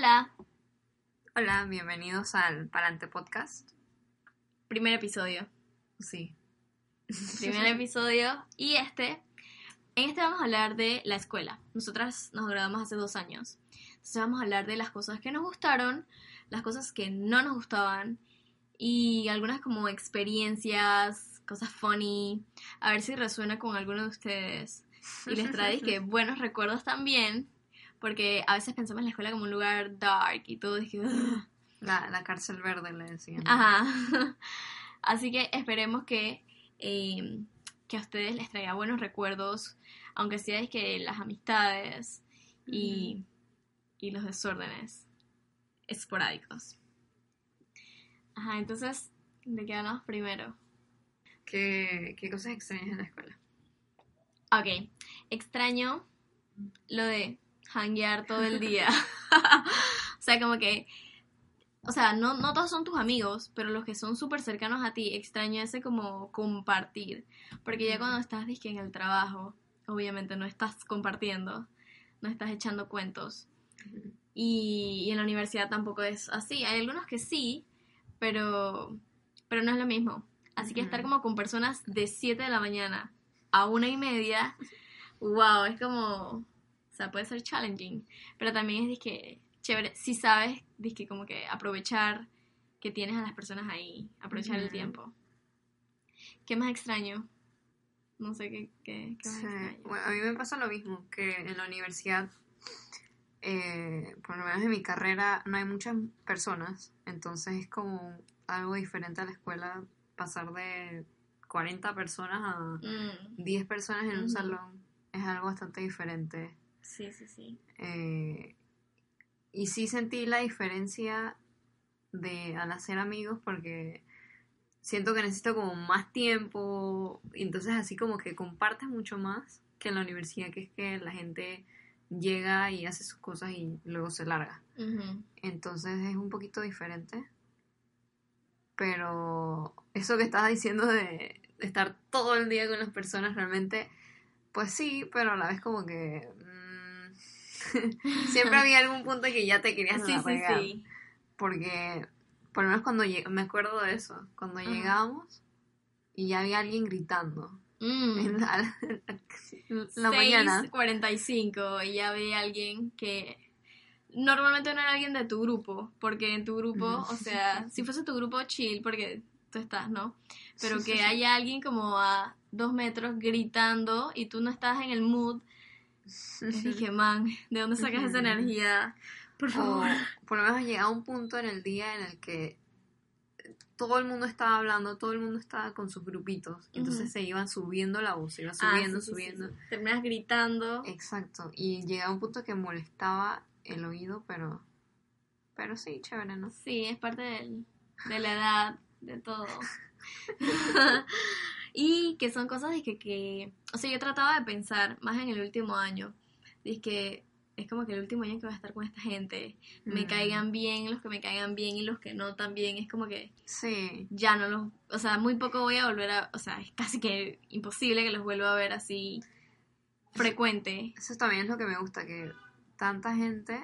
Hola, Hola, bienvenidos al Parante Podcast. primer episodio. Sí. Primer episodio. Y este, en este vamos a hablar de la escuela. Nosotras nos graduamos hace dos años. Entonces vamos a hablar de las cosas que nos gustaron, las cosas que no nos gustaban y algunas como experiencias, cosas funny. A ver si resuena con alguno de ustedes. Y les trae que buenos recuerdos también. Porque a veces pensamos en la escuela como un lugar dark y todo. Y que. La, la cárcel verde le decían. Ajá. Así que esperemos que, eh, que a ustedes les traiga buenos recuerdos, aunque sea es que las amistades y, y los desórdenes esporádicos. Ajá, entonces, ¿de qué hablamos primero? ¿Qué, ¿Qué cosas extrañas en la escuela? Ok, extraño lo de hanguear todo el día. o sea, como que, o sea, no, no todos son tus amigos, pero los que son súper cercanos a ti, extraño ese como compartir. Porque ya cuando estás, dizque, en el trabajo, obviamente no estás compartiendo, no estás echando cuentos. Y, y en la universidad tampoco es así. Hay algunos que sí, pero, pero no es lo mismo. Así que estar como con personas de 7 de la mañana a una y media, wow, es como, sea, puede ser challenging, pero también es disque chévere, si sabes, disque como que aprovechar que tienes a las personas ahí, aprovechar el Ujú. tiempo. ¿Qué más extraño? No sé qué, qué, qué más Sí, extraño. bueno, a mí me pasa lo mismo, que en la universidad, eh, por lo menos en mi carrera, no hay muchas personas, entonces es como algo diferente a la escuela pasar de 40 personas a Mm, 10 personas en un salón. Es algo bastante diferente. Sí, sí, sí. Eh, y sí sentí la diferencia de al hacer amigos porque siento que necesito como más tiempo. y Entonces así como que compartes mucho más que en la universidad, que es que la gente llega y hace sus cosas y luego se larga. Entonces es un poquito diferente. Pero eso que estabas diciendo de estar todo el día con las personas realmente, pues sí, pero a la vez como que... siempre había algún punto que ya te querías Sí, sí, sí. Porque, por lo menos cuando me acuerdo de eso, cuando Ajá. llegábamos y ya había alguien gritando Mm. en la, en la mañana. 6:45 y ya ve a alguien que normalmente no era alguien de tu grupo, porque en tu grupo, o sea, si fuese tu grupo chill, porque tú estás, ¿no? Pero que haya alguien como a dos metros gritando y tú no estás en el mood, les dije, man, ¿de dónde sacas esa energía? Por favor. por lo menos llegaba un punto en el día en el que todo el mundo estaba hablando, todo el mundo estaba con sus grupitos. Entonces se iban subiendo la voz, se iba Ah, subiendo, sí, sí, sí, subiendo. sí. Terminas gritando. Exacto. Y llegaba un punto que molestaba el oído, pero. Pero sí, chévere, ¿no? Sí, es parte del- de la edad, de todo. y que son cosas de que, que, o sea, yo trataba de pensar más en el último año. Es que es como que el último año que voy a estar con esta gente, me Mm. caigan bien los que me caigan bien y los que no también, es como que Sí. ya no los, o sea, muy poco voy a volver a, o sea, es casi que imposible que los vuelva a ver así frecuente. Eso también es lo que me gusta, que tanta gente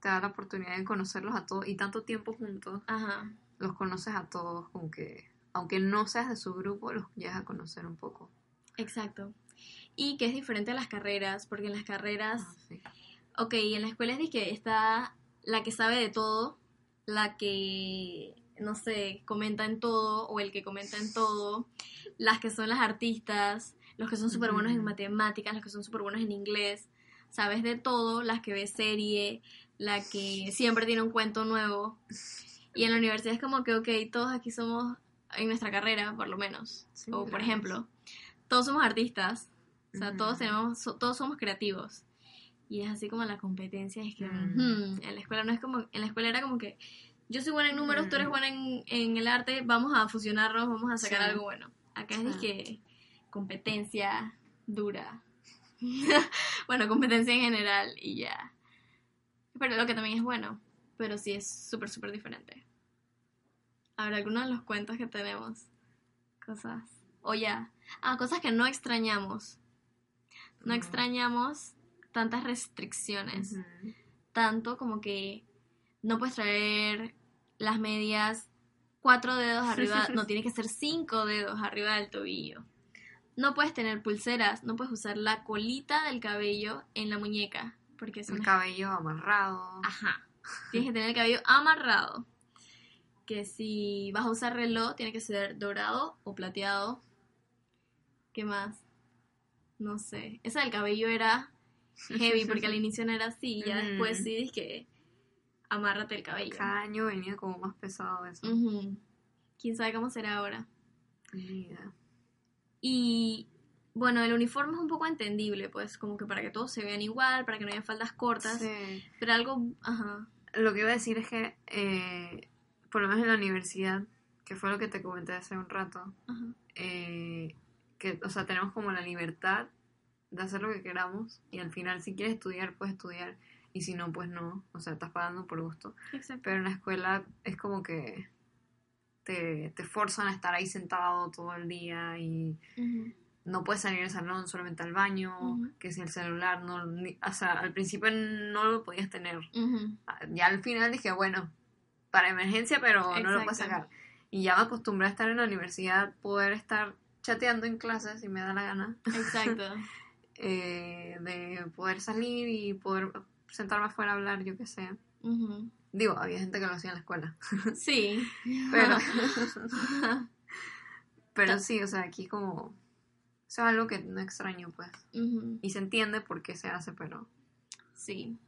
te da la oportunidad de conocerlos a todos y tanto tiempo juntos, Ajá. los conoces a todos, como que. Aunque no seas de su grupo, los llegas a conocer un poco. Exacto. Y que es diferente a las carreras, porque en las carreras Ah, sí. Ok, en la escuela es de que está la que sabe de todo, la que, no sé, comenta en todo, o el que comenta en todo, las que son las artistas, los que son súper buenos en matemáticas, los que son súper buenos en inglés, sabes de todo, las que ve serie, la que siempre tiene un cuento nuevo. Y en la universidad es como que, ok, todos aquí somos, en nuestra carrera, por lo menos, o por ejemplo, todos somos artistas, o sea, todos tenemos, so- todos somos creativos. Y es así como la competencia, es que en la escuela no es como, en la escuela era como que yo soy buena en números, tú eres buena en, en el arte, vamos a fusionarnos, vamos a sacar Sí. algo bueno. Acá es que competencia dura. bueno, competencia en general y ya. Pero lo que también es bueno, pero sí es súper, súper diferente. A ver, algunos de los cuentos que tenemos. Cosas. O ya. Ah, cosas que no extrañamos. No Ujú. extrañamos tantas restricciones. Tanto como que no puedes traer las medias cuatro dedos arriba, no, tiene que ser cinco dedos arriba del tobillo. No puedes tener pulseras, no puedes usar la colita del cabello en la muñeca, porque es El una... cabello amarrado. Ajá. Tienes que tener el cabello amarrado. Que si vas a usar reloj, tiene que ser dorado o plateado. ¿Qué más? No sé. Esa del cabello era heavy porque al inicio no era así. Ya Ujú. después sí es que amárrate el cabello. Cada año venía como más pesado eso. Ujú. ¿Quién sabe cómo será ahora? Idea. Y bueno, el uniforme es un poco entendible, pues como que para que todos se vean igual, para que no haya faldas cortas. Sí. Pero algo, ajá. Lo que iba a decir es que, eh, por lo menos en la universidad, que fue lo que te comenté hace un rato, ajá. eh, que, o sea, tenemos como la libertad de hacer lo que queramos y al final si quieres estudiar, puedes estudiar y si no, pues no, o sea, estás pagando por gusto. Exacto. Pero en la escuela es como que te, te forzan a estar ahí sentado todo el día y Ujú. no puedes salir del salón solamente al baño, Ujú. que si el celular no, ni- o sea, al principio no lo podías tener. Ujú. Ya al final dije, bueno, para emergencia, pero no lo puedo sacar. Y ya me acostumbré a estar en la universidad, poder estar chateando en clases si me da la gana, Exacto. eh, de poder salir y poder sentarme afuera a hablar, yo qué sé. Digo, había gente que lo hacía en la escuela, Sí. pero, pero sí, o sea, aquí como, eso es algo que no extraño, pues. Y se entiende por qué se hace, pero Sí.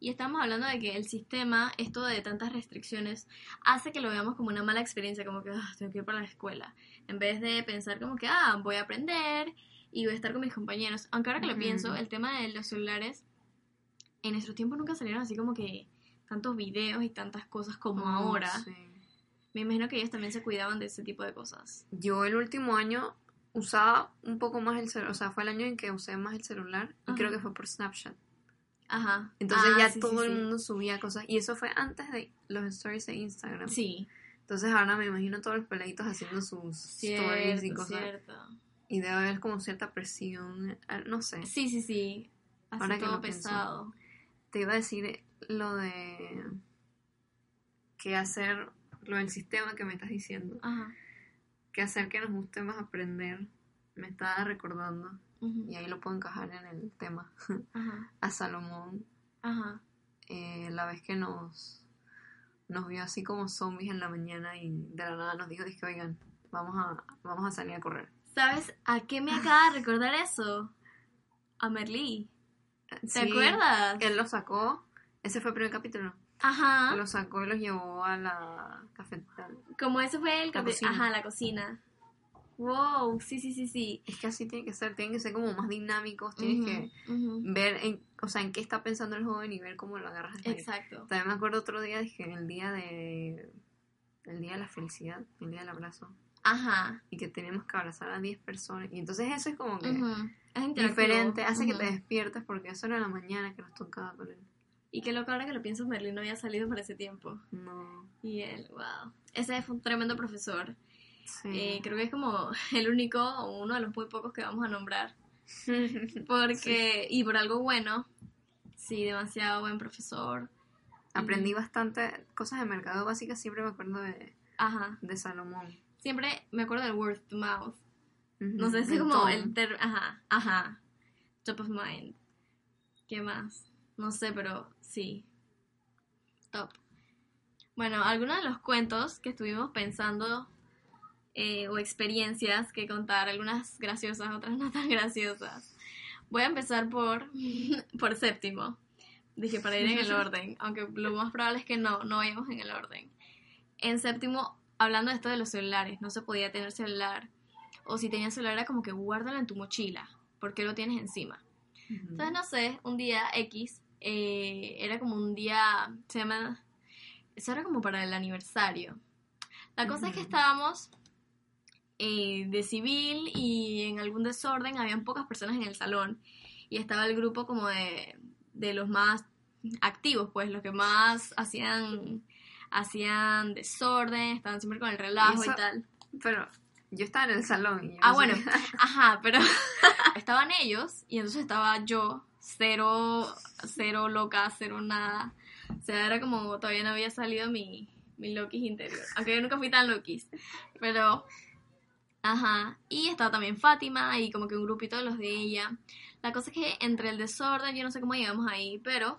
Y estamos hablando de que el sistema, esto de tantas restricciones, hace que lo veamos como una mala experiencia, como que "Ah, tengo que ir para la escuela, en vez de pensar como que, ah, voy a aprender y voy a estar con mis compañeros. Aunque ahora que lo Ujú. pienso, el tema de los celulares, en nuestros tiempos nunca salieron así como que tantos videos y tantas cosas como Oh, ahora. sí. Me imagino que ellos también se cuidaban de ese tipo de cosas. Yo el último año usaba un poco más el celular, o sea, fue el año en que usé más el celular y Ajá. creo que fue por Snapchat. Ajá. Entonces Ah, ya sí, sí, todo el sí. mundo subía cosas y eso fue antes de los stories de Instagram. Sí, Entonces ahora me imagino todos los peladitos haciendo sus stories y cosas cierto. y debe haber como cierta presión, no sé. Sí, sí, sí. Así Ahora que todo lo pienso. pesado. Te iba a decir lo de qué hacer, lo del sistema que me estás diciendo, Ajá. qué hacer que nos guste más aprender. Me estaba recordando y ahí lo puedo encajar en el tema. Ajá. A Salomón Ajá. eh, la vez que nos, nos vio así como zombies en la mañana y de la nada nos dijo, dije, oigan, vamos a, vamos a salir a correr. ¿Sabes a qué me acaba de recordar eso? A Merlí. ¿Te Sí, acuerdas? Él lo sacó, ese fue el primer capítulo, Ajá. lo sacó y los llevó a la cafetería. Como ese fue el cocina. Ajá, la cocina. Wow, sí, sí, sí, sí. Es que así tiene que ser, tienen que ser como más dinámicos, tienes que ver, en, o sea, en qué está pensando el joven y ver cómo lo agarras. Exacto. También me acuerdo otro día, dije, el día de... El día de la felicidad, el día del abrazo. Ajá. Y que tenemos que abrazar a 10 personas. Y entonces eso es como que... ujú. Es interactivo. diferente, hace que te despiertes porque eso era la mañana que nos tocaba con él. Y qué loco ahora que lo pienso, Merlí no había salido para ese tiempo. No, Y él, wow. Ese fue un tremendo profesor. Sí. Eh, creo que es como el único o uno de los muy pocos que vamos a nombrar. Porque, y por algo bueno, sí, demasiado buen profesor. Aprendí bastante cosas de mercado básicas, siempre me acuerdo de, Ajá. de Salomón. Siempre me acuerdo del word to mouth. No sé si es como el ter ajá, ajá. Top of mind. ¿Qué más? No sé, pero sí. Top. Bueno, algunos de los cuentos que estuvimos pensando eh, o experiencias que contar, algunas graciosas, otras no tan graciosas. Voy a empezar por, por séptimo. Dije para ir en el orden, aunque lo más probable es que no, no vayamos en el orden. En séptimo, hablando de esto de los celulares, no se podía tener celular. O si tenías celular era como que guárdalo en tu mochila, porque lo tienes encima. Ujú. Entonces, no sé, un día X, eh, era como un día, se llama, eso era como para el aniversario. La cosa es que estábamos eh, de civil y en algún desorden, habían pocas personas en el salón y estaba el grupo como de, de los más activos, pues los que más hacían, hacían desorden, estaban siempre con el relajo y Eso- tal. Pero yo estaba en el salón. y Ah, no bueno, sé- ajá, pero estaban ellos y entonces estaba yo, cero, cero loca, cero nada. O sea, era como todavía no había salido mi, mi Loki interior. Aunque yo nunca fui tan Loki. Pero, ajá. Y estaba también Fátima y como que un grupito de los de ella. La cosa es que entre el desorden, yo no sé cómo llegamos ahí, pero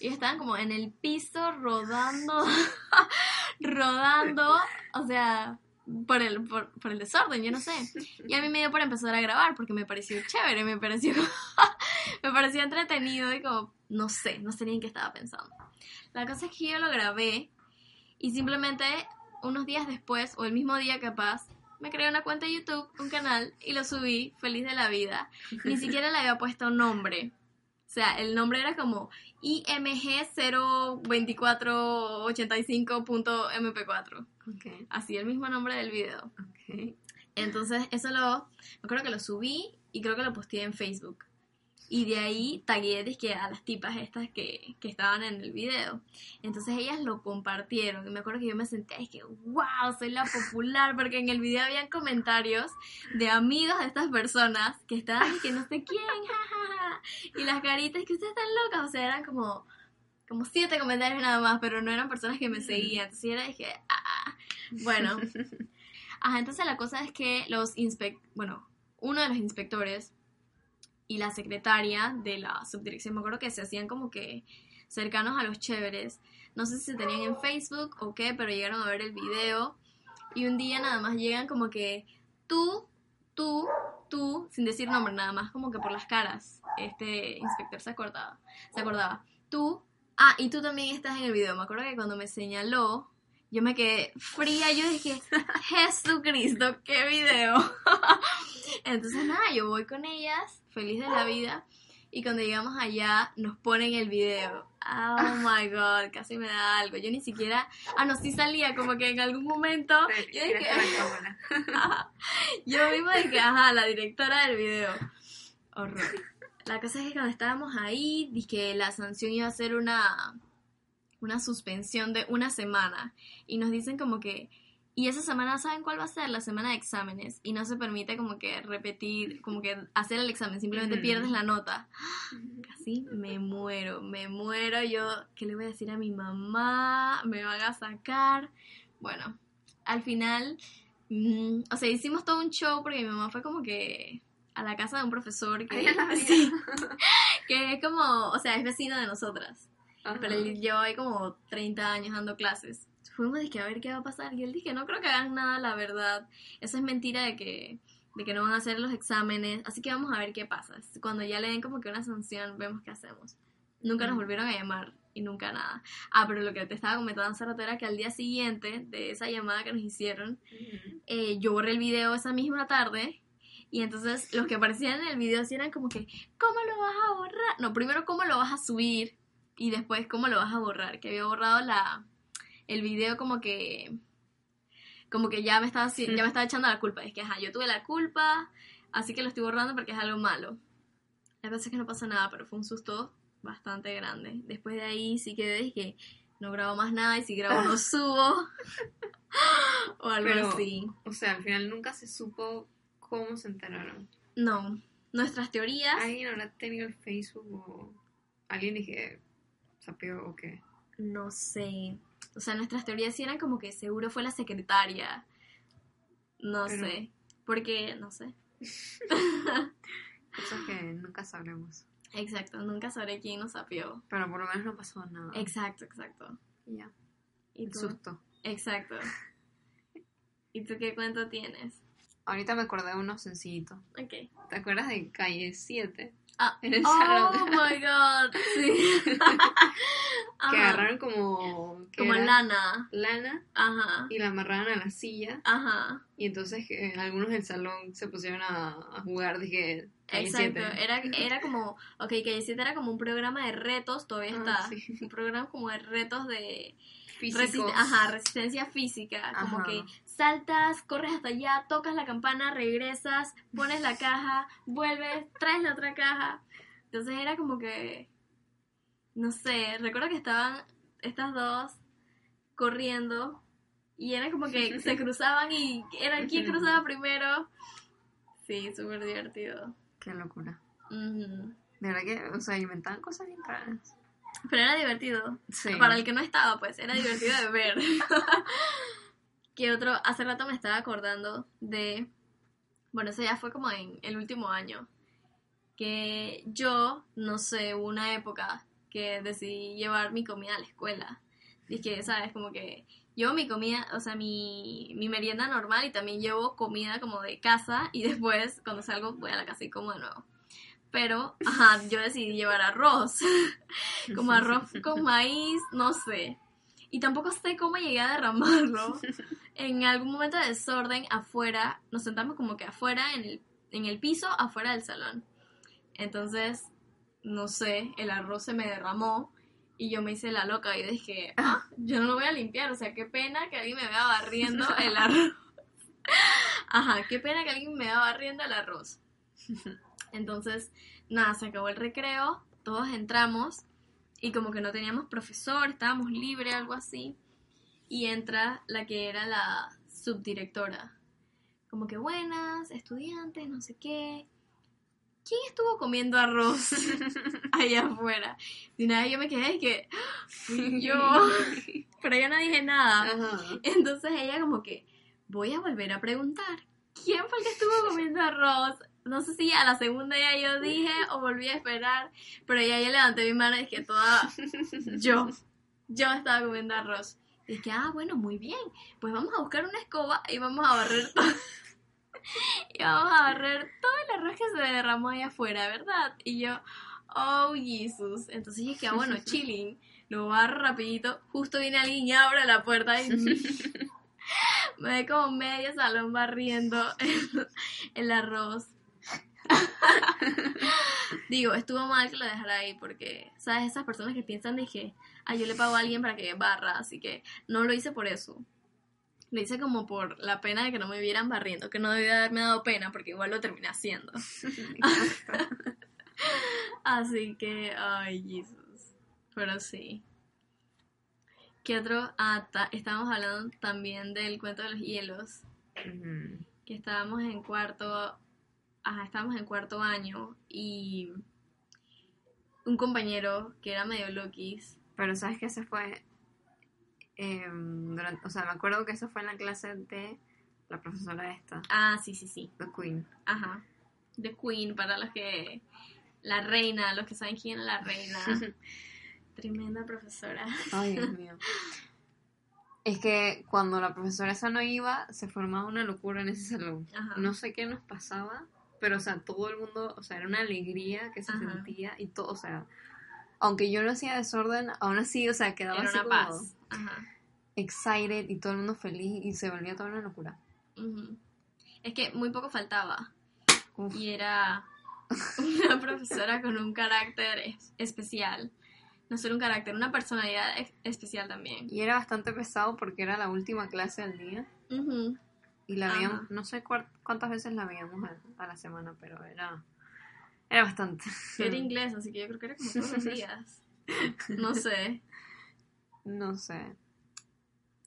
ellos estaban como en el piso rodando, rodando, o sea, por el, por, por el desorden, yo no sé. Y a mí me dio por empezar a grabar porque me pareció chévere, me pareció, me pareció entretenido y como, no sé, no sé ni en qué estaba pensando. La cosa es que yo lo grabé y simplemente unos días después, o el mismo día capaz, me creé una cuenta de YouTube, un canal, y lo subí feliz de la vida. Ni siquiera le había puesto nombre. O sea, el nombre era como IMG02485.mp4. Ok, Así el mismo nombre del video. Entonces, eso lo. Me acuerdo que lo subí y creo que lo posteé en Facebook. Y de ahí tagué dizque, a las tipas estas que, que estaban en el video. Entonces ellas lo compartieron. Y me acuerdo que yo me senté y dije, wow, soy la popular. Porque en el video habían comentarios de amigos de estas personas que estaban y que no sé quién, jajaja. Y las caritas que ustedes están locas. O sea, eran como, como siete comentarios nada más, pero no eran personas que me seguían. Entonces yo era dije, ah, bueno. Ajá, entonces la cosa es que los inspect... Bueno, uno de los inspectores y la secretaria de la subdirección, me acuerdo que se hacían como que cercanos a los chéveres. No sé si se tenían en Facebook o qué, pero llegaron a ver el video. Y un día nada más llegan como que tú, tú, tú, sin decir nombre, nada más como que por las caras. Este inspector se acordaba. Se acordaba. Tú, ah, y tú también estás en el video. Me acuerdo que cuando me señaló, yo me quedé fría, yo dije, Jesucristo, qué video. Entonces nada, yo voy con ellas, feliz de la vida, y cuando llegamos allá nos ponen el video. Oh my god, casi me da algo. Yo ni siquiera, ah no, sí salía como que en algún momento, yo dije, yo mismo dije, ajá, la directora del video. Horror. La cosa es que cuando estábamos ahí, dije la sanción iba a ser una, una suspensión de una semana. Y nos dicen como que, y esa semana, ¿saben cuál va a ser? La semana de exámenes. Y no se permite como que repetir, como que hacer el examen, simplemente pierdes la nota. Casi me muero, me muero. Yo, ¿qué le voy a decir a mi mamá? Me van a sacar. Bueno, al final, mm, o sea, hicimos todo un show porque mi mamá fue como que a la casa de un profesor que, sí, que es como, o sea, es vecino de nosotras. Ajá. Pero él lleva ahí como 30 años dando clases. Fuimos de que a ver qué va a pasar. Y él dije, no creo que hagan nada, la verdad. Eso es mentira de que, de que no van a hacer los exámenes. Así que vamos a ver qué pasa. Cuando ya le den como que una sanción, vemos qué hacemos. Nunca nos volvieron a llamar y nunca nada. Ah, pero lo que te estaba comentando hace rato era que al día siguiente de esa llamada que nos hicieron, eh, yo borré el video esa misma tarde y entonces los que aparecían en el video sí eran como que, ¿cómo lo vas a borrar? No, primero cómo lo vas a subir y después cómo lo vas a borrar, que había borrado la el video como que como que ya me estaba ya me estaba echando la culpa, es que ajá, yo tuve la culpa, así que lo estoy borrando porque es algo malo. La cosa es que no pasa nada, pero fue un susto bastante grande. Después de ahí sí quedé y que no grabo más nada y si grabo no subo. o algo Pero- así. O sea, al final nunca se supo cómo se enteraron. No, nuestras teorías, ¿Alguien habrá tenido el Facebook o alguien dije sapió o qué? no sé. O sea, nuestras teorías sí eran como que seguro fue la secretaria. No Pero- sé. Porque, no sé. Cosas que nunca sabremos. Exacto, nunca sabré quién nos sapió. Pero por lo menos no pasó nada. Exacto, exacto. Ya. ¿Y El tú? susto. Exacto. ¿Y tú qué cuento tienes? Ahorita me acordé de uno sencillito. Ok. ¿Te acuerdas de Calle 7? Ah, En el oh salón. my god, sí. Que agarraron como... ¿qué Como era? lana. Lana Ajá. y la amarraron a la silla. Ajá. Y entonces eh, algunos del salón se pusieron a, a jugar, dije, Exacto, 7. era, era como, ok, que 7 era como un programa de retos, todavía Ah, está, sí. un programa como de retos de Físicos. resist- ajá, resistencia física, como que saltas, corres hasta allá, tocas la campana, regresas, pones la caja, vuelves, traes la otra caja, entonces era como que, no sé, recuerdo que estaban estas dos corriendo y era como que se cruzaban y era quién cruzaba primero, sí, súper divertido. Qué locura. Ujú. De verdad que, o sea, inventaban cosas bien raras. Pero era divertido. Sí. Para el que no estaba, pues era divertido de ver. que otro, hace rato me estaba acordando de, bueno, eso ya fue como en el último año, que yo, no sé, hubo una época que decidí llevar mi comida a la escuela. Que, ¿sabes? Como que llevo mi comida, o sea, mi, mi merienda normal y también llevo comida como de casa y después cuando salgo voy a la casa y como de nuevo. Pero, ajá, yo decidí llevar arroz. como arroz con maíz, no sé. Y tampoco sé cómo llegué a derramarlo. En algún momento de desorden, afuera, nos sentamos como que afuera, en el, en el piso, afuera del salón. Entonces, no sé, el arroz se me derramó y yo me hice la loca y dije, ah, yo no lo voy a limpiar, o sea, qué pena que alguien me vea barriendo el arroz. Ajá, qué pena que alguien me vea barriendo el arroz. Entonces, nada, se acabó el recreo, todos entramos y como que no teníamos profesor, estábamos libres, algo así. Y entra la que era la subdirectora. Como que buenas, estudiantes, no sé qué. ¿Quién estuvo comiendo arroz allá afuera? Y nada, yo me quedé y que fui yo. Pero yo no dije nada. Ajá. Entonces ella como que voy a volver a preguntar. ¿Quién fue el que estuvo comiendo arroz? No sé si a la segunda ya yo dije o volví a esperar, pero ya yo levanté mi mano y dije toda yo, yo estaba comiendo arroz. Y dije, ah, bueno, muy bien, pues vamos a buscar una escoba y vamos a barrer todo. y vamos a barrer todo el arroz que se derramó allá afuera, ¿verdad? Y yo, oh, Jesus. Entonces dije, ah, bueno, chilling, lo barro rapidito. Justo viene alguien y abre la puerta y me ve como medio salón barriendo el, el arroz. Digo, estuvo mal que lo dejara ahí porque, ¿sabes? Esas personas que piensan que, ah, yo le pago a alguien para que barra, así que no lo hice por eso. Lo hice como por la pena de que no me vieran barriendo, que no debía haberme dado pena porque igual lo terminé haciendo. Así que, ay, Jesus. Pero sí. ¿Qué otro? Ah, estábamos hablando también del cuento de los hielos. Que estábamos en cuarto. Ajá, estábamos en cuarto año y un compañero que era medio loquis. Pero sabes que ese fue. em, durante- o sea, me acuerdo que eso fue en la clase de la profesora esta, Ah, sí, sí, sí. The Queen. Ajá. The Queen, para los que. La reina, los que saben quién es la reina. Tremenda profesora. Ay, Dios mío. Es que cuando la profesora esa no iba, se formaba una locura en ese salón. Ajá. No sé qué nos pasaba, pero o sea, todo el mundo, o sea, era una alegría que se Ajá. sentía y todo, o sea, aunque yo no hacía desorden, aún así, o sea, quedaba Era así una como paz. Ajá. excited y todo el mundo feliz y se volvía toda una locura. Es que muy poco faltaba. Uf. Y era una profesora con un carácter es- especial. No solo un carácter, una personalidad especial también. Y era bastante pesado porque era la última clase del día y la veíamos, no sé cuántas veces la veíamos a, a la semana, pero era, era bastante. Era inglés, así que yo creo que era como todos los días. No sé. No sé.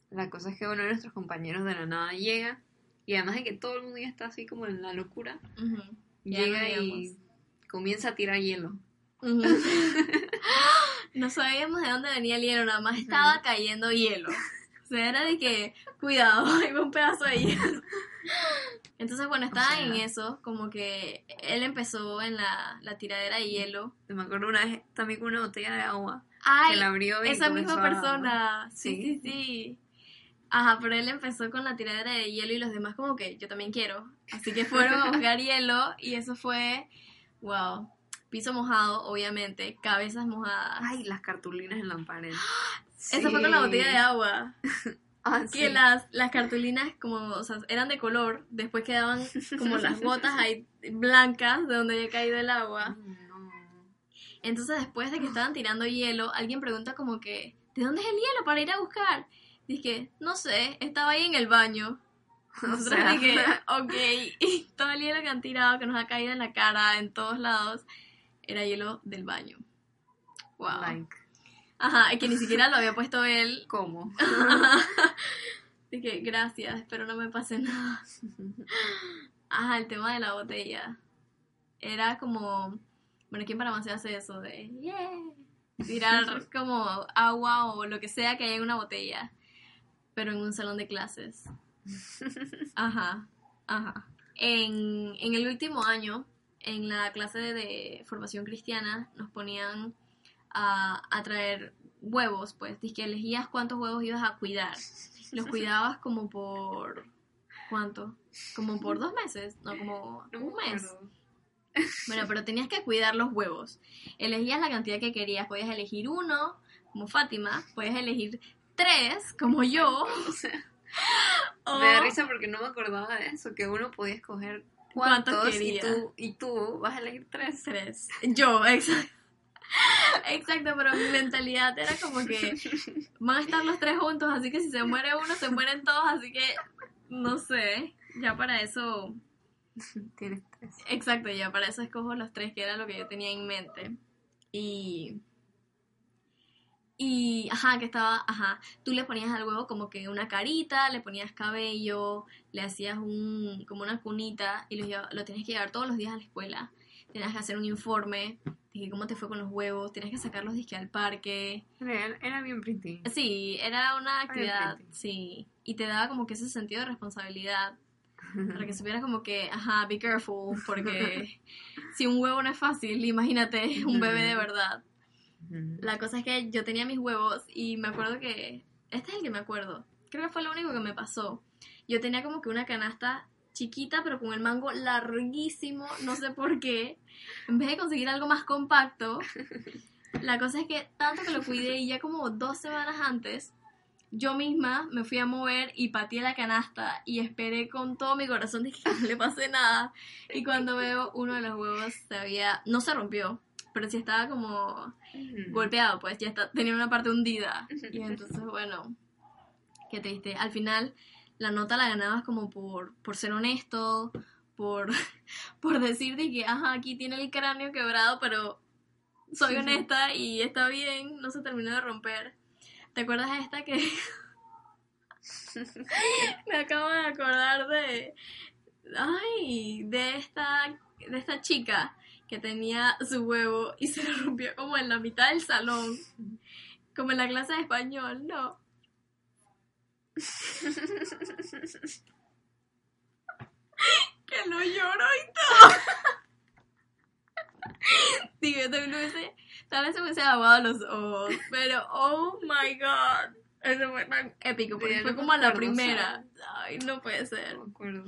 La cosa es que uno de nuestros compañeros de la nada llega y además de que todo el mundo ya está así como en la locura, llega no y comienza a tirar hielo. No sabíamos de dónde venía el hielo, nada más estaba cayendo hielo. O sea, era de que, cuidado, hay un pedazo de hielo. Entonces, bueno, estaba sea- en eso, como que él empezó en la, la tiradera de hielo. Me acuerdo una vez también con una botella de agua que ¡Ay! la abrió y Esa misma a- persona. Sí, Sí. sí, sí. Ajá, pero él empezó con la tiradera de hielo y los demás como que yo también quiero. Así que fueron a buscar hielo y eso fue, wow, piso mojado, obviamente, cabezas mojadas. Ay, las cartulinas en la pared. Eso fue con la botella de agua. Ah, Que sí. las, las cartulinas como, o sea, eran de color, después quedaban como las gotas ahí blancas de donde había caído el agua. No. Entonces después de que estaban tirando hielo, alguien pregunta como que, ¿de dónde es el hielo para ir a buscar? Dije, no sé, estaba ahí en el baño. O Nosotros sea, dije, ok, y todo el hielo que han tirado, que nos ha caído en la cara, en todos lados, era hielo del baño. Wow. like, Ajá, y que ni siquiera lo había puesto él. ¿cómo? Dije, gracias, espero no me pase nada. Ajá, el tema de la botella. Era como, bueno, ¿quién para más se hace eso de, yeah, tirar como agua o lo que sea que haya en una botella, pero en un salón de clases. Ajá, ajá. En, en el último año, en la clase de formación cristiana, nos ponían a, a traer huevos, pues, y que elegías cuántos huevos ibas a cuidar. Los cuidabas como por... ¿Cuánto? Como por dos meses, no, como No me un mes. Bueno, pero tenías que cuidar los huevos. Elegías la cantidad que querías. Podías elegir uno, como Fátima. Podías elegir tres, como yo. O sea, o- me da risa porque no me acordaba de eso, que uno podía escoger ¿Cuántos cuántos y tú, y tú vas a elegir tres. Tres. Yo, exacto. Exacto, pero mi mentalidad era como que van a estar los tres juntos, así que si se muere uno, se mueren todos, así que no sé. Ya para eso, Tienes tres. exacto, ya para eso escojo los tres, que era lo que yo tenía en mente. Y. Y, ajá, que estaba, ajá, tú le ponías al huevo como que una carita, le ponías cabello, le hacías un, como una cunita y lo, lo tienes que llevar todos los días a la escuela. Tenías que hacer un informe de que cómo te fue con los huevos, tienes que sacarlos disque al parque. Era, era bien pretty. Sí, era una actividad, sí, y te daba como que ese sentido de responsabilidad para que supieras como que, ajá, be careful, porque si un huevo no es fácil, imagínate un bebé de verdad. La cosa es que yo tenía mis huevos y me acuerdo que, este es el que me acuerdo, creo que fue lo único que me pasó. Yo tenía como que una canasta chiquita pero con el mango larguísimo, no sé por qué. En vez de conseguir algo más compacto, la cosa es que tanto que lo cuidé y ya como dos semanas antes, yo misma me fui a mover y pateé la canasta y esperé con todo mi corazón de que no le pase nada. Y cuando veo uno de los huevos se había, no se rompió, pero sí estaba como golpeado, pues ya está, tenía una parte hundida. Y entonces, bueno, qué triste. Al final, la nota la ganabas como por, por ser honesto, por, por decirte que, ajá, aquí tiene el cráneo quebrado, pero soy honesta y está bien, no se terminó de romper. ¿Te acuerdas de esta que me acabo de acordar de, ay, de esta, de esta chica que tenía su huevo y se lo rompió como en la mitad del salón, como en la clase de español, no. que no lloro y todo. Digo, yo también lo hubiese, tal vez se me hubiese aguado los ojos, pero oh my god. Eso fue tan épico, porque Ya fue no como a la primera. Ay, no puede ser. No me acuerdo.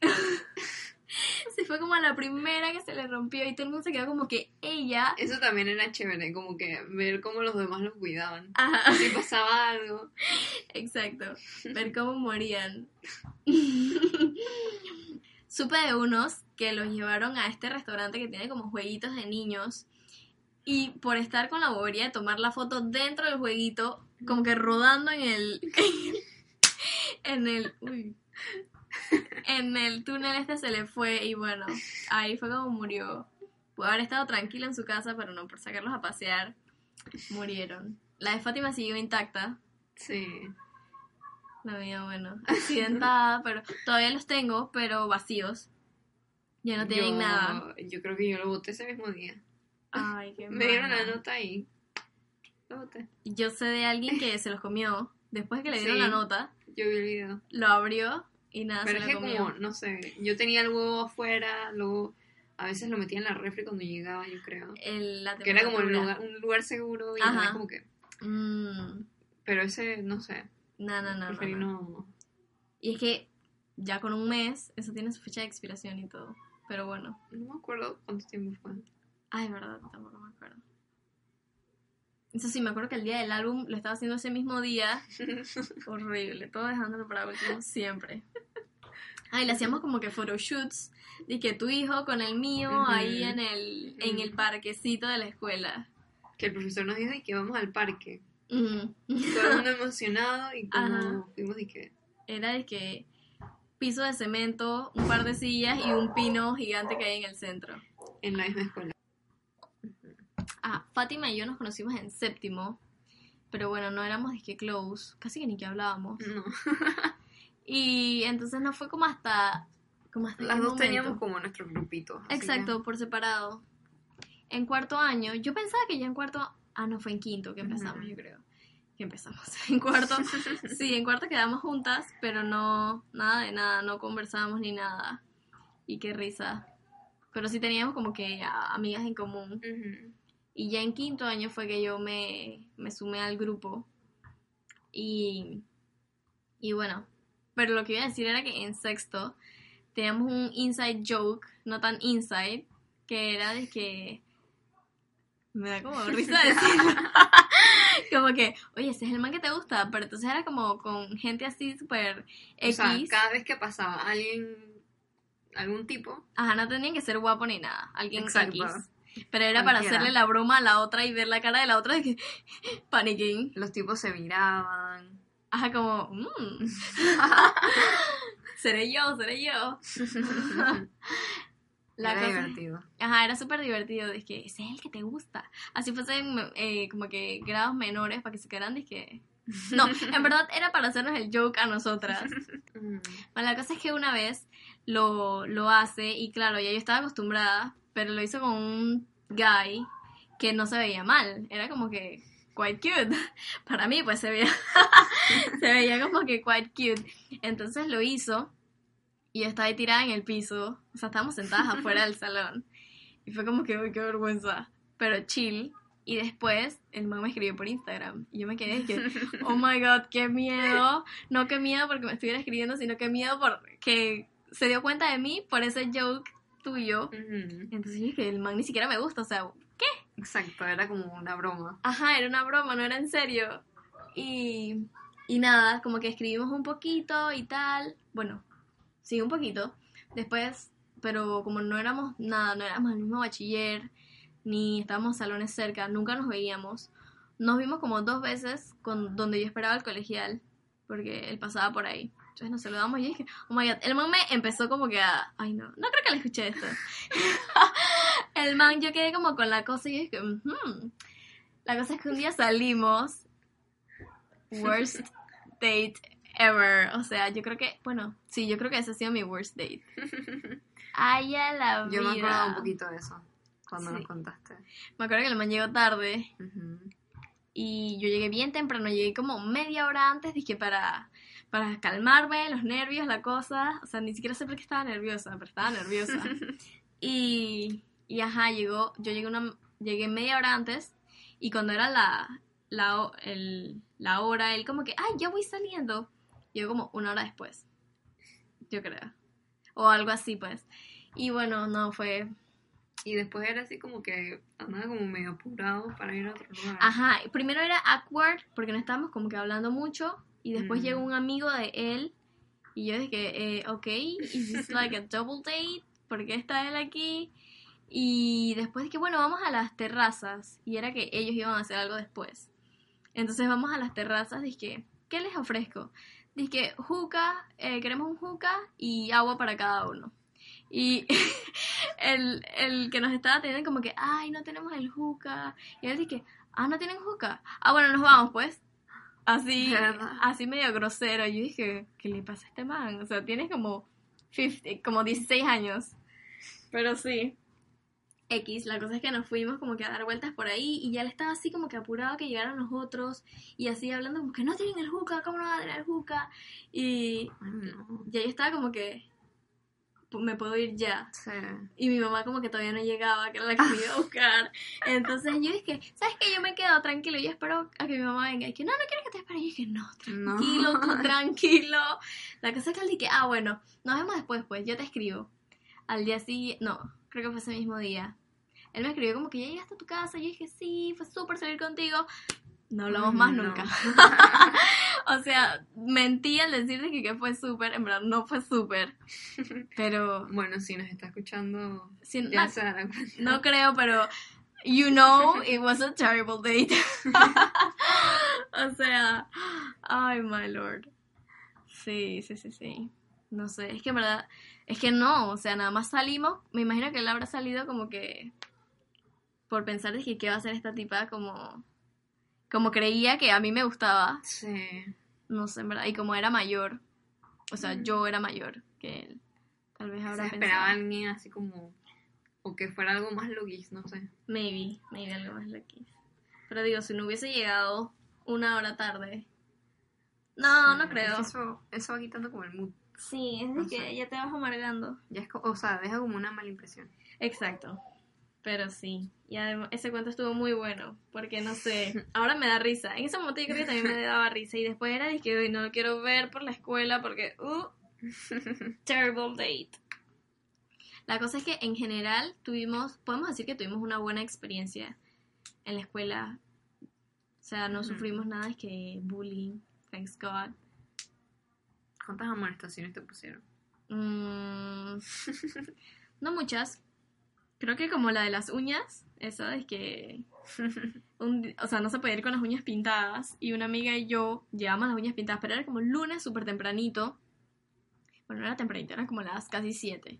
Sí, fue como a la primera que se le rompió y todo el mundo se quedó como que ella. Eso también era chévere, como que ver cómo los demás los cuidaban. Ajá, Si pasaba algo. exacto. Ver cómo morían. Supe de unos que los llevaron a este restaurante que tiene como jueguitos de niños. Y por estar con la bobería de tomar la foto dentro del jueguito, como que rodando en el. en el. uy, en el túnel este se le fue y bueno, ahí fue como murió. Pudo haber estado tranquila en su casa, pero no, por sacarlos a pasear, murieron. La de Fátima siguió intacta. Sí. La mía, bueno, accidentada, pero todavía los tengo, pero vacíos. Ya no tienen yo, nada. Yo creo que yo lo voté ese mismo día. Ay, qué Me dieron la nota y lo voté. Yo sé de alguien que se los comió. Después de que le dieron Sí. la nota, Yo vi el video. lo abrió y nada, Pero se es lo que comió. como, no sé, yo tenía el huevo afuera, luego a veces lo metía en la refri cuando llegaba, yo creo. El- la Que era como un lugar, un lugar seguro y como que... Mm, Pero ese, no sé, no, no, no, no, preferí no. no... Y es que ya con un mes, eso tiene su fecha de expiración y todo. Pero bueno. No me acuerdo cuánto tiempo fue. Ay, verdad, tampoco me acuerdo. Eso sí, me acuerdo que el día del álbum lo estaba haciendo ese mismo día. Horrible, todo dejándolo para último, siempre. Ay, le hacíamos como que photoshoots que tu hijo con el mío Ujú. ahí en el, en el parquecito de la escuela. que el profesor nos dijo y que vamos al parque. Ujú. Todo el mundo emocionado y como fuimos y que... Era de que piso de cemento, un par de sillas y un pino gigante que hay en el centro. En la misma escuela. Ah, Fátima y yo nos conocimos en séptimo, pero bueno, no éramos de que close, casi que ni que hablábamos. No. Y entonces no fue como hasta... Como hasta Las dos momento. teníamos como nuestros grupitos. Exacto, por separado. En cuarto año, yo pensaba que ya en cuarto Ah, no, fue en quinto que empezamos, Ujú. yo creo. Que empezamos. En cuarto, sí, en cuarto quedamos juntas, pero no, nada de nada, no conversábamos ni nada. Y qué risa. Pero sí teníamos como que a- amigas en común. Y ya en quinto año fue que yo me, me sumé al grupo. Y, y bueno, pero lo que iba a decir era que en sexto teníamos un inside joke, no tan inside, que era de que... Me da como risa decirlo. como que, oye, ese es el man que te gusta, pero entonces era como con gente así súper O X. sea, cada vez que pasaba alguien, algún tipo, Ajá, no tenían que ser guapo ni nada, alguien Exacto. X. Pero era para Cualquiera. hacerle la broma a la otra y ver la cara de la otra de que paniquín. los tipos se miraban. Ajá, como, mmm. seré yo, seré yo. La Era cosa- divertido. Ajá, era súper divertido. Es que ese es el que te gusta. Así fuesen eh, como que grados menores para que se quedaran. Es que. No, en verdad era para hacernos el joke a nosotras. Ujú. Bueno, la cosa es que una vez lo, lo hace y claro, ya yo estaba acostumbrada, pero lo hizo con un guy que no se veía mal. Era como que quite cute. Para mí, pues se veía, se veía como que quite cute. Entonces lo hizo y yo estaba ahí tirada en el piso. O sea, estábamos sentadas afuera del salón. Y fue como que, uy, qué vergüenza. Pero chill. Y después el man me escribió por Instagram. Y yo me quedé que, oh my god, qué miedo. No qué miedo porque me estuviera escribiendo, sino qué miedo porque se dio cuenta de mí por ese joke tuyo. Entonces yo dije, el man ni siquiera me gusta, o sea, Exacto, era como una broma. ajá, era una broma, no era en serio. Y, y nada, como que escribimos un poquito y tal. Bueno, sí, un poquito. Después, pero como no éramos nada, no éramos el mismo bachiller, ni estábamos salones cerca, nunca nos veíamos. Nos vimos como dos veces con donde yo esperaba el colegial, porque él pasaba por ahí. Entonces nos saludamos y yo dije, oh my god, el man me empezó como que a... Ay no, no creo que le escuché esto. el man, yo quedé como con la cosa y yo dije, "Ujú". La cosa es que un día salimos, worst date ever. O sea, yo creo que, bueno, sí, yo creo que ese ha sido mi worst date. Ay, a la Yo me vida. acuerdo un poquito de eso cuando Sí. nos contaste. Me acuerdo que el man llegó tarde y yo llegué bien temprano, llegué como media hora antes, dije para, para calmarme, los nervios, la cosa. O sea, ni siquiera sé por qué estaba nerviosa, pero estaba nerviosa. y, y ajá, llegó, yo llegué, una, llegué media hora antes y cuando era la, la, el- la hora, él como que, ay, ya voy saliendo. Llegó como una hora después, yo creo. O algo así, pues. Y bueno, no, fue Y después era así como que andaba como medio apurado para ir a otro lugar. Ajá, primero era awkward porque no estábamos como que hablando mucho y después Mm. llegó un amigo de él y yo dije, eh, ok, is this like a double date? ¿Por qué está él aquí? Y después dije, bueno, vamos a las terrazas y era que ellos iban a hacer algo después. Entonces vamos a las terrazas, dije, ¿qué les ofrezco? Dije, juca, eh, queremos un juca y agua para cada uno. Y el, el que nos estaba atendiendo como que, ay, no tenemos el juca. Y él dije, ah, no tienen juca. Ah, bueno, nos vamos pues. Así, así medio grosero. Yo dije, ¿qué le pasa a este man? O sea, tienes como 50, como 16 años. Pero sí. X, la cosa es que nos fuimos como que a dar vueltas por ahí y ya él estaba así como que apurado que llegaran los otros y así hablando como que no tienen el juca, ¿cómo no van a tener el juca? Y ya yo estaba como que "Pu- me puedo ir ya. Sí. Y mi mamá como que todavía no llegaba, que era la que me iba a buscar. Entonces yo dije, ¿sabes qué? Yo me quedo tranquilo y espero a que mi mamá venga. Y que no, no quiero que te espere. Y yo dije, no, No. tranquilo, tú tranquilo. La cosa es que él dije, ah, bueno, nos vemos después, pues, yo te escribo. Al día siguiente, no, creo que fue ese mismo día. Él me escribió como que ya llegaste a tu casa. Yo dije, sí, fue súper salir contigo. No hablamos más No. nunca. o sea, mentí al decirte que, que fue súper. En verdad, no fue súper. Pero Bueno, si nos está escuchando, si, ya no, se dará cuenta. no creo, pero you know it was a terrible date. o sea, ay, my lord. Sí, sí, sí, sí. No sé, es que en verdad, es que no, o sea, nada más salimos, me imagino que él habrá salido como que por pensar de que qué va a hacer esta tipa como como creía que a mí me gustaba, Sí. No sé, en verdad, y como era mayor, o sea, Mm. yo era mayor que él. Tal vez Se habrá esperaba pensado. alguien así como. O que fuera algo más logis, no sé. Maybe, maybe algo más lucky. Pero digo, si no hubiese llegado una hora tarde. No, no creo. eso, eso va quitando como el mood. Sí, es No de que sé. ya te vas amargando. Ya es o sea, deja como una mala impresión. Exacto. Pero sí. Y además, ese cuento estuvo muy bueno. Porque no sé. Ahora me da risa. En ese momento yo creo que también me daba risa. Y después era de que "Uy, no lo quiero ver por la escuela porque. Uh, terrible date. La cosa es que en general tuvimos. Podemos decir que tuvimos una buena experiencia en la escuela. O sea, no sufrimos nada, es que bullying. Thanks God. ¿Cuántas amonestaciones te pusieron? Mm, no muchas. Creo que como la de las uñas, esa es que, un o sea, no se podía ir con las uñas pintadas y una amiga y yo llevamos las uñas pintadas, pero era como lunes súper tempranito. Bueno, no era tempranito, eran como las casi 7.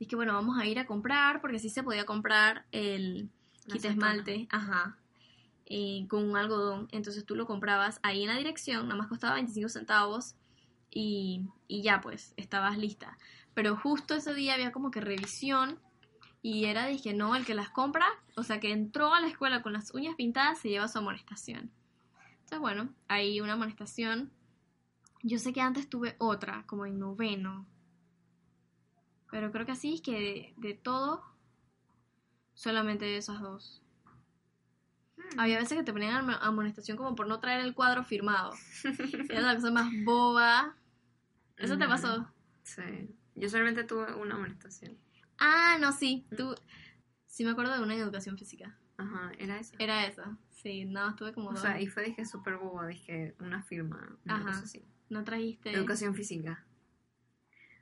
Dije, bueno, vamos a ir a comprar porque sí se podía comprar el La esmalte, ajá, eh, con un algodón. Entonces tú lo comprabas ahí en la dirección, nada más costaba 25 centavos y, y ya pues, estabas lista. Pero justo ese día había como que revisión y era de que no, el que las compra, o sea, que entró a la escuela con las uñas pintadas se lleva su amonestación. Entonces, bueno, hay una amonestación. Yo sé que antes tuve otra, como en noveno. Pero creo que así es que de, de todo, solamente esas dos. Había veces que te ponían am- amonestación como por no traer el cuadro firmado. Era la cosa más boba. ¿Eso te pasó? Sí. Yo solamente tuve una amonestación. Ah, no, sí. Tú... Sí me acuerdo de una en educación física. Ajá, era esa. Era esa. Sí, no, estuve como O dos. sea, y fue, dije, súper boba, dije, una firma, una Ajá. cosa así. No trajiste... Educación física.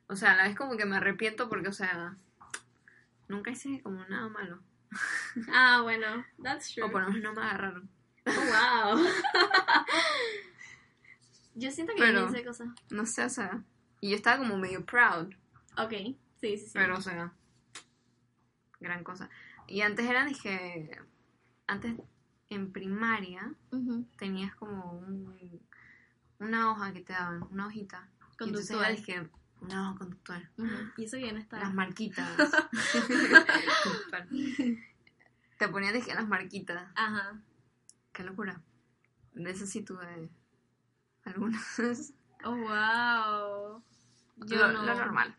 O sea, a la vez como que me arrepiento porque, o sea, nunca hice como nada malo. Ah, bueno. That's true. O por lo menos no me agarraron. Oh, wow. Yo siento que Pero- yo hice cosas. No sé, o sea, y yo estaba como medio proud, Ok, sí, sí, sí. pero, o sea, gran cosa. Y antes era, dije, antes en primaria tenías como un, una hoja que te daban, una hojita. Y entonces Conductual. dije, hoja conductual. Y eso ya no está. Las marquitas. Conductual. te ponían, dije, las marquitas. Ajá. Qué locura. De eso sí tuve algunas. Oh, wow. Yo lo, no. lo normal.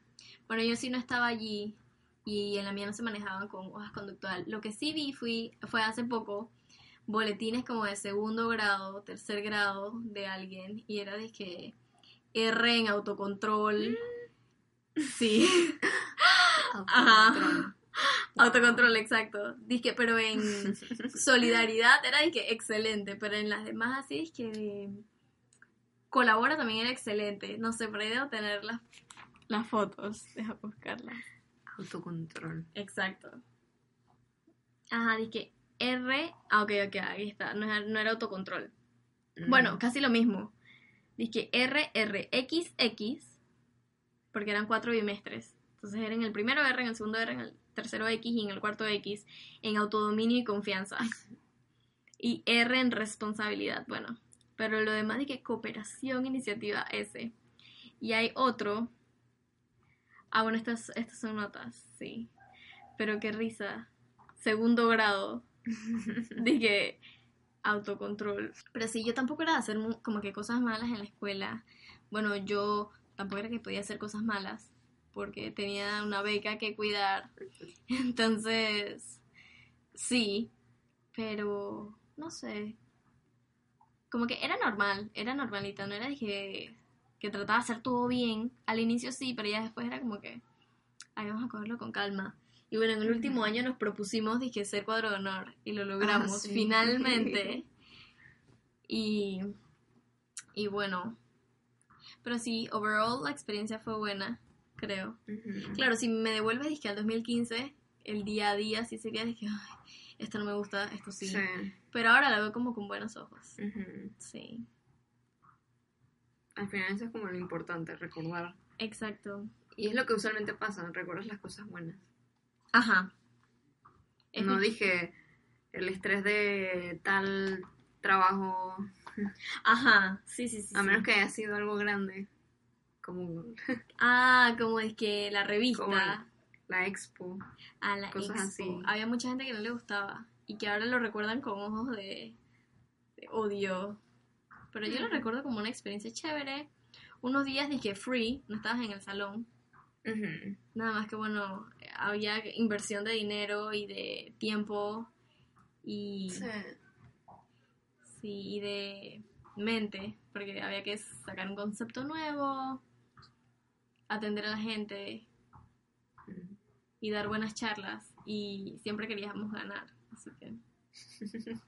Bueno, yo sí no estaba allí y en la mía no se manejaban con hojas conductual. Lo que sí vi fui, fue hace poco boletines como de segundo grado, tercer grado de alguien y era de que R en autocontrol. Sí, Ajá. Autocontrol. autocontrol, exacto. Dije, pero en solidaridad era dije excelente, pero en las demás así es que colabora también era excelente. No sé, por ahí debo tener las, las fotos, deja buscarlas. Autocontrol. Exacto. Ajá, dije R. Ah, ok, ok, ahí está. No era, no era autocontrol. Mm. Bueno, casi lo mismo. Dije R, R, X, X. Porque eran cuatro bimestres. Entonces era en el primero R, en el segundo R, en el tercero X y en el cuarto X. En autodominio y confianza. Y R en responsabilidad. Bueno, pero lo demás dije cooperación, iniciativa S. Y hay otro. Ah, bueno, estas, estas son notas, sí. Pero qué risa. Segundo grado. Dije autocontrol. Pero sí, yo tampoco era de hacer como que cosas malas en la escuela. Bueno, yo tampoco era que podía hacer cosas malas porque tenía una beca que cuidar. Entonces, sí, pero no sé. Como que era normal, era normalita, no era de que, trataba de hacer todo bien. Al inicio sí, pero ya después era como que, ay, vamos a cogerlo con calma. Y bueno, en el último año nos propusimos, dije, ser cuadro de honor. Y lo logramos, sí. finalmente. Y, y bueno. Pero sí, overall la experiencia fue buena, creo. Claro, si me devuelves, dije, al 2015, el día a día sí sería, dije, ay, esto no me gusta, esto sí. Sí. Pero ahora la veo como con buenos ojos. Sí, Al final eso es como lo importante, recordar. exacto. Y es lo que usualmente pasa, recuerdas las cosas buenas. Ajá. Es no mi- dije el estrés de tal trabajo, Ajá, sí, sí, sí. a sí. menos que haya sido algo grande, como Ah, como es que la revista, Como la expo. a la cosas expo, así. había mucha gente que no le gustaba y que ahora lo recuerdan con ojos de, se odió. Pero yo lo recuerdo como una experiencia chévere. Unos días dije free, no estabas en el salón. Nada más que bueno, había inversión de dinero y de tiempo y, Sí. sí, y de mente, porque había que sacar un concepto nuevo, atender a la gente y dar buenas charlas y siempre queríamos ganar, así que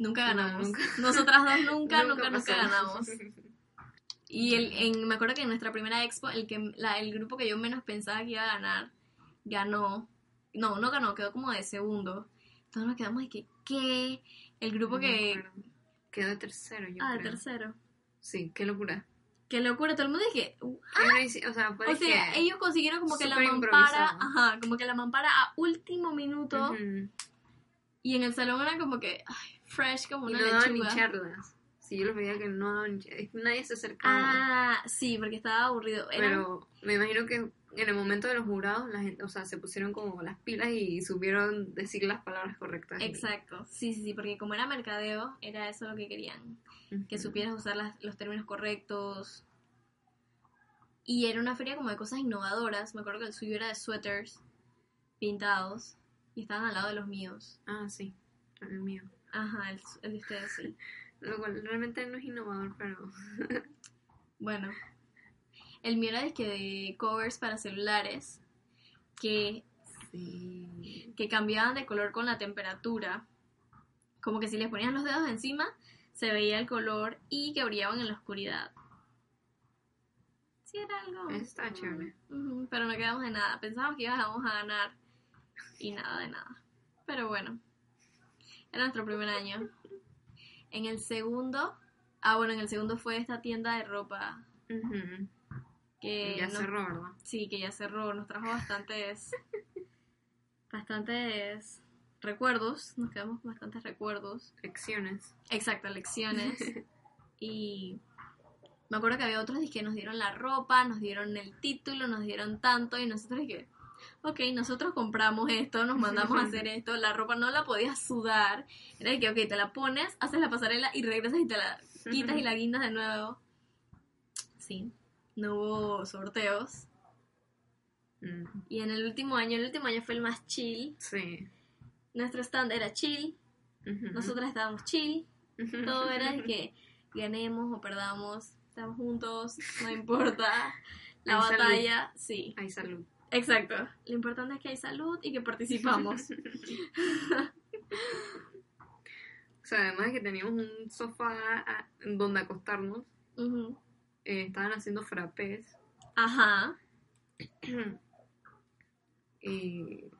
nunca No, ganamos. nunca. Nosotras dos nunca, nunca, nunca, ganamos. Y el, en, me acuerdo que en nuestra primera expo, el, que, la, el grupo que yo menos pensaba que iba a ganar, ganó. No, no ganó, quedó como de segundo. Entonces nos quedamos de que, ¿qué? El grupo No que... Quedó de tercero, yo Ah, de tercero. Sí, qué locura. Qué locura, todo el mundo dije, hici- o sea, o sea, ellos consiguieron como que la mampara, ajá, como que la mampara a último minuto y en el salón era como que, ay, fresh como Y una no daban ni lechuga. charlas. Sí, yo los veía que no daban ni charlas. Nadie se acercaba. Ah, sí, porque estaba aburrido. Eran- Pero me imagino que en el momento de los jurados, la gente, o sea, se pusieron como las pilas y supieron decir las palabras correctas. Exacto, sí, sí, sí, porque como era mercadeo, era eso lo que querían, que supieras usar las- los términos correctos. Y era una feria como de cosas innovadoras, me acuerdo que el suyo era de suéteres pintados y estaban al lado de los míos. Ah, sí, el mío. Ajá, el, el de ustedes sí. Lo cual realmente no es innovador, pero... Bueno, el mío era de que de covers para celulares que, Sí. que cambiaban de color con la temperatura. Como que si les ponían los dedos encima, se veía el color y que brillaban en la oscuridad. Sí, era algo. Está chévere. Pero no quedamos de nada. Pensábamos que íbamos a ganar y nada de nada. Pero bueno, era nuestro primer año. En el segundo, ah, bueno, en el segundo fue esta tienda de ropa que ya nos- cerró, ¿verdad? Sí, que ya cerró, nos trajo bastantes, bastantes recuerdos, nos quedamos con bastantes recuerdos. Lecciones. Exacto, lecciones. y me acuerdo que había otros que nos dieron la ropa, nos dieron el título, nos dieron tanto y nosotros que, ok, nosotros compramos esto, nos mandamos a hacer esto, la ropa no la podías sudar, era de que, ok, te la pones, haces la pasarela y regresas y te la quitas y la guindas de nuevo. Sí, no hubo sorteos. Mm, Y en el último año, el último año fue el más chill. Sí. Nuestro stand era chill, nosotras estábamos chill, todo era de que ganemos o perdamos, estamos juntos, no importa. La Hay salud. batalla, sí, Hay salud. Exacto. Lo importante es que hay salud y que participamos. O sea, además de que teníamos un sofá donde acostarnos, eh, estaban haciendo frappés Ajá, y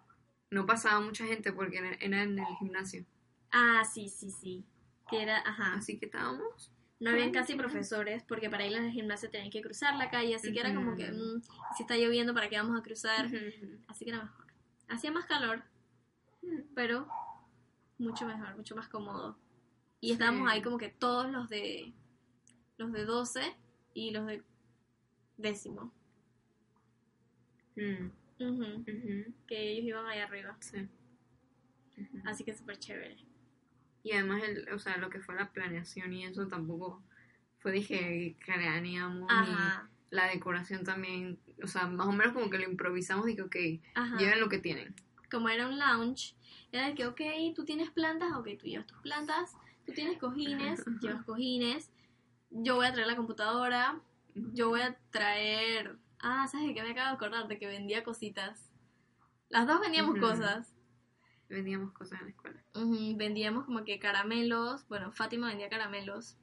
no pasaba mucha gente porque era en el gimnasio. ah, sí, sí, sí. Que era, ajá. Así que estábamos. No habían casi profesores porque para ir al gimnasio tenían que cruzar la calle, así que era como que, Ujú. mm, si está lloviendo, ¿para qué vamos a cruzar? Así que era mejor. Hacía más calor, pero mucho mejor, mucho más cómodo. Y Sí. estábamos ahí como que todos los de los de 12 y los de décimo. Mm, Que ellos iban ahí arriba. sí. Así que súper chévere. Y además, el, o sea, lo que fue la planeación y eso tampoco fue, dije, craneamos Ajá, la decoración también. O sea, más o menos como que lo improvisamos. Dije, ok, ajá. lleven lo que tienen. Como era un lounge, era de que, ok, tú tienes plantas, ok, tú llevas tus plantas, tú tienes cojines, llevas cojines, yo voy a traer la computadora, yo voy a traer... Ah, ¿sabes de qué me acabo de acordar? De que vendía cositas. Las dos vendíamos cosas. Vendíamos cosas en la escuela. Vendíamos como que caramelos. Bueno, Fátima vendía caramelos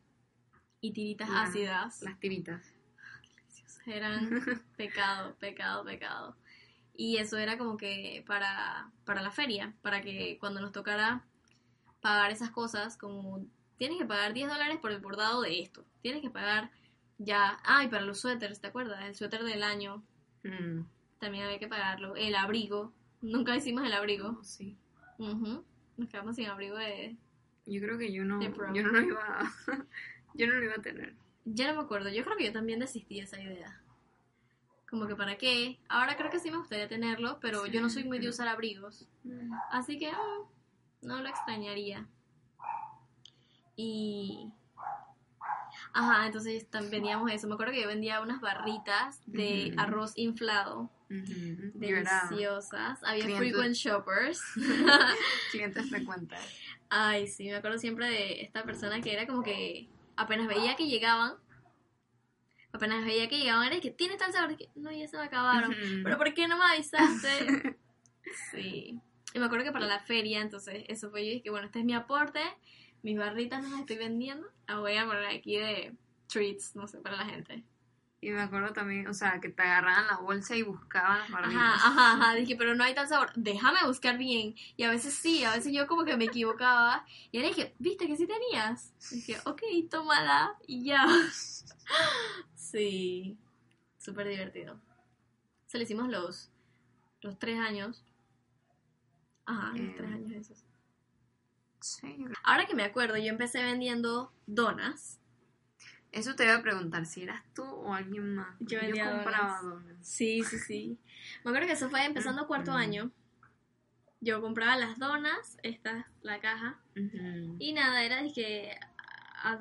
y tiritas La- ácidas. Las tiritas. Eran pecado, pecado, pecado. Y eso era como que para, para la feria, para que cuando nos tocara pagar esas cosas, como tienes que pagar 10 dólares por el bordado de esto, tienes que pagar ya, ay, para los suéteres, ¿te acuerdas? El suéter del año, Mm, también había que pagarlo. El abrigo, nunca hicimos el abrigo. oh, sí. Ujú, Nos quedamos sin abrigo de... Yo creo que yo no, yo no lo iba a, yo no lo iba a tener. Ya no me acuerdo, yo creo que yo también desistí de esa idea. Como que para qué. Ahora creo que sí me gustaría tenerlo, pero yo no soy muy de usar abrigos. Así que mm, no lo extrañaría. Y. Ajá, entonces vendíamos eso. Me acuerdo que yo vendía unas barritas de arroz inflado. Deliciosas. Había frequent shoppers. clientes frecuentes. Ay, sí, me acuerdo siempre de esta persona que era como que apenas veía que llegaban, apenas veía que llegaban, era que tiene tal sabor, que no, ya se me acabaron. Pero ¿por qué no me avisaste? sí. Y me acuerdo que para la feria, entonces, eso fue yo dije, bueno, este es mi aporte, mis barritas no las estoy vendiendo, las voy a poner aquí de treats, no sé, para la gente. Y me acuerdo también, o sea, que te agarraban la bolsa y buscaban las barbitas. Ajá, ajá, ajá. Dije, pero no hay tal sabor. Déjame buscar bien. Y a veces sí, a veces yo como que me equivocaba. Y ahora dije, ¿viste que sí tenías? dije, ok, tómala. Y ya. Sí. Súper divertido. Se le hicimos los, los tres años. Ajá, los Eh. tres años esos. Sí. Ahora que me acuerdo, yo empecé vendiendo donas. Eso te iba a preguntar, si eras tú o alguien más. Yo vendía compraba donas. donas. Sí, sí, sí. Me acuerdo que eso fue empezando cuarto Ujú. año. Yo compraba las donas, esta es la caja. Ujú. Y nada, era de que a-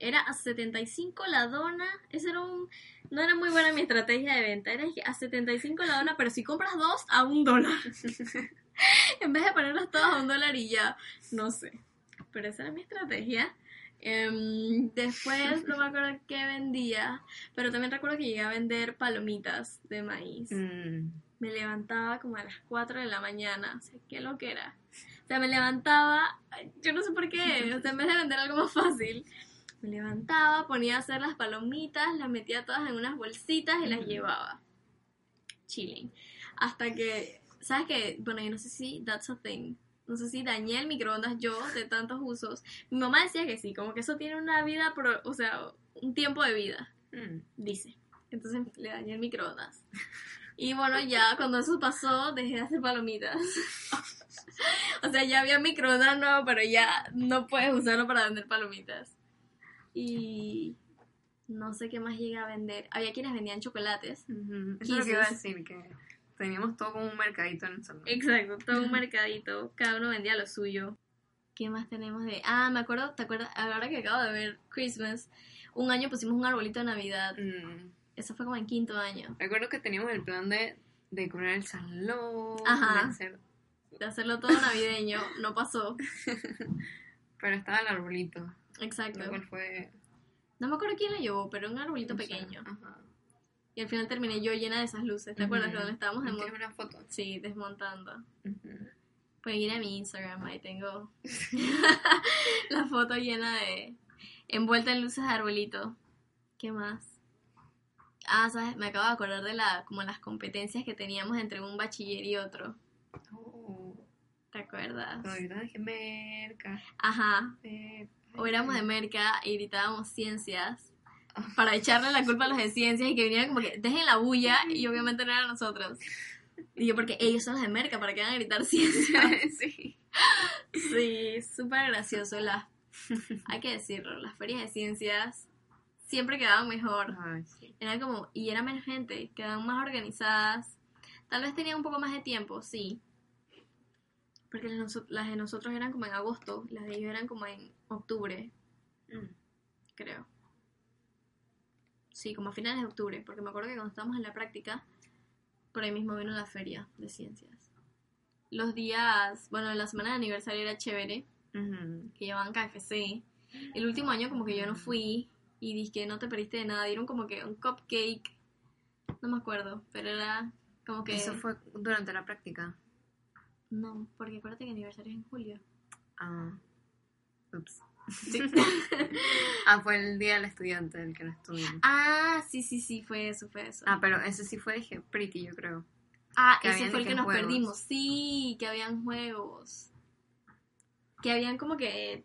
era a 75 la dona. Ese era un no era muy buena mi estrategia de venta. Era de que a 75 la dona, pero si compras dos a un dólar. en vez de ponerlas todas a un dólar y ya, no sé. Pero esa era mi estrategia. Em, después no me acuerdo qué vendía, pero también recuerdo que llegué a vender palomitas de maíz Mm. me levantaba como a las 4 de la mañana, o sea, qué lo que era. O sea, me levantaba, yo no sé por qué, o sea, en vez de vender algo más fácil, me levantaba, ponía a hacer las palomitas, las metía todas en unas bolsitas y las Ujú. llevaba. Chilling. Hasta que, ¿sabes qué? Bueno, yo no sé si that's a thing. No sé si dañé el microondas yo de tantos usos. Mi mamá decía que sí, como que eso tiene una vida, pro- o sea, un tiempo de vida Mm. dice. Entonces le dañé el microondas. Y bueno, ya cuando eso pasó, dejé de hacer palomitas. o sea, ya había microondas nuevo, pero ya no puedes usarlo para vender palomitas. Y no sé qué más llegué a vender. Había quienes vendían chocolates. Ujú. Eso es lo que iba a Kisses. decir, que teníamos todo como un mercadito en el salón. Exacto, todo un mercadito. Cada uno vendía lo suyo. ¿Qué más tenemos de...? Ah, me acuerdo, ¿te acuerdas? Ahora que acabo de ver Christmas, un año pusimos un arbolito de Navidad. Mm. Eso fue como en quinto año. Recuerdo que teníamos el plan de decorar el salón, Ajá. de hacer... De hacerlo todo navideño. No pasó. Pero estaba el arbolito, Exacto. fue... No me acuerdo quién lo llevó, pero un arbolito no sé, pequeño. Ajá. Y al final terminé yo llena de esas luces. ¿Te acuerdas? Ujú. Cuando estábamos ¿Tienes desmon- una foto? sí, desmontando. Ujú. Pueden ir a mi Instagram, ahí tengo la foto llena de... envuelta en luces de arbolito. ¿Qué más? Ah, ¿sabes? Me acabo de acordar de la, como las competencias que teníamos entre un bachiller y otro. Oh, ¿Te acuerdas? no, yo dije merca. Ajá. merca. O éramos de merca y gritábamos ciencias para echarle la culpa a los de ciencias y que vinieran como que dejen la bulla y obviamente no eran nosotros. Y yo, porque ellos son los de merca para que van a gritar ciencias. sí. Sí, súper gracioso. Las, hay que decirlo, las ferias de ciencias siempre quedaban mejor. Ay, sí. Era como, y era menos gente, quedaban más organizadas. Tal vez tenían un poco más de tiempo, sí. Porque las de nosotros eran como en agosto, las de ellos eran como en octubre, Mm. creo. Sí, como a finales de octubre, porque me acuerdo que cuando estábamos en la práctica, por ahí mismo vino la feria de ciencias. Los días, bueno, la semana de aniversario era chévere, que llevaban KFC. El último año como que yo no fui y dije que no te perdiste de nada, dieron como que un cupcake, no me acuerdo, pero era como que... Eso fue durante la práctica. No, porque acuérdate que aniversario es en julio. Ah. Ups. Sí. Ah, fue el día del estudiante el que no estuvimos. ah, sí, sí, sí, fue eso, fue eso. Ah, pero ese sí fue, dije, pretty, yo creo. Ah, que ese fue el que nos juegos. perdimos. Sí, que habían juegos. Que habían como que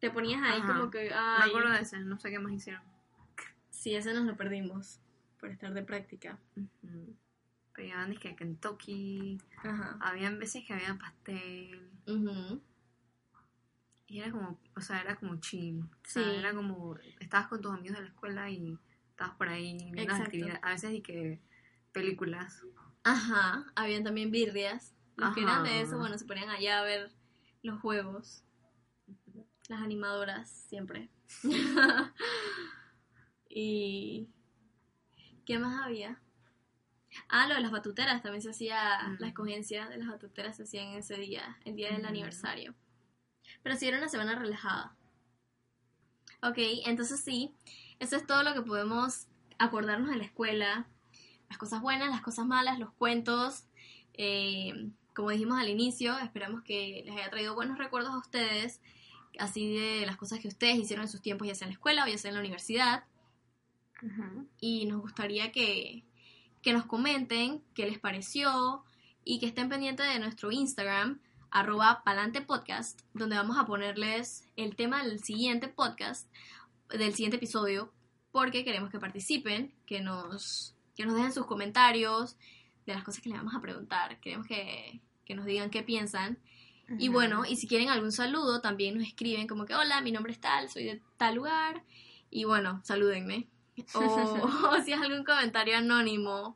te ponías ahí Ajá. como que... Me Ay, acuerdo de ese, no sé qué más hicieron. Sí, ese nos lo perdimos por estar de práctica. Ujú. Pero llevaban, dije, Kentucky. Ajá. Habían veces que había pastel. Ujú. Y era como, o sea, era como chill. O Sí. sea, era como, estabas con tus amigos de la escuela y estabas por ahí viendo Exacto. actividades. A veces, y que películas. Ajá, habían también birrias. Los que eran de eso, bueno, se ponían allá a ver los juegos. Las animadoras, siempre. y... ¿Qué más había? Ah, lo de las batuteras, también se hacía, Mm. la escogencia de las batuteras se hacía en ese día, el día del Mm. aniversario. Pero sí era una semana relajada. Ok, entonces sí, eso es todo lo que podemos acordarnos de la escuela. Las cosas buenas, las cosas malas, los cuentos. Eh, como dijimos al inicio, esperamos que les haya traído buenos recuerdos a ustedes, así de las cosas que ustedes hicieron en sus tiempos, ya sea en la escuela o ya sea en la universidad y nos gustaría que, que nos comenten qué les pareció y que estén pendientes de nuestro Instagram, arroba palantepodcast, donde vamos a ponerles el tema del siguiente podcast, del siguiente episodio, porque queremos que participen, que nos, que nos dejen sus comentarios de las cosas que les vamos a preguntar. Queremos que, que nos digan qué piensan. Y bueno, y si quieren algún saludo, también nos escriben como que, hola, mi nombre es tal, soy de tal lugar. Y bueno, salúdenme. O, o si es algún comentario anónimo,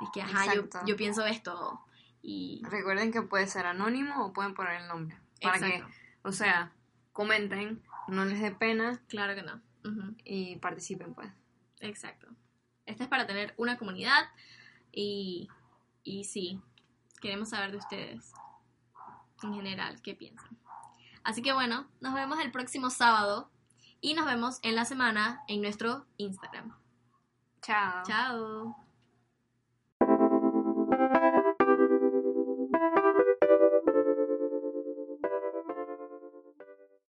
es que, ajá, yo pienso esto. Y Recuerden que puede ser anónimo o pueden poner el nombre. Para exacto, que, o sea, comenten, no les dé pena claro que no. Y participen, pues. exacto. Este es para tener una comunidad y, y sí, queremos saber de ustedes en general qué piensan. Así que bueno, nos vemos el próximo sábado y nos vemos en la semana en nuestro Instagram. Chao. Chao.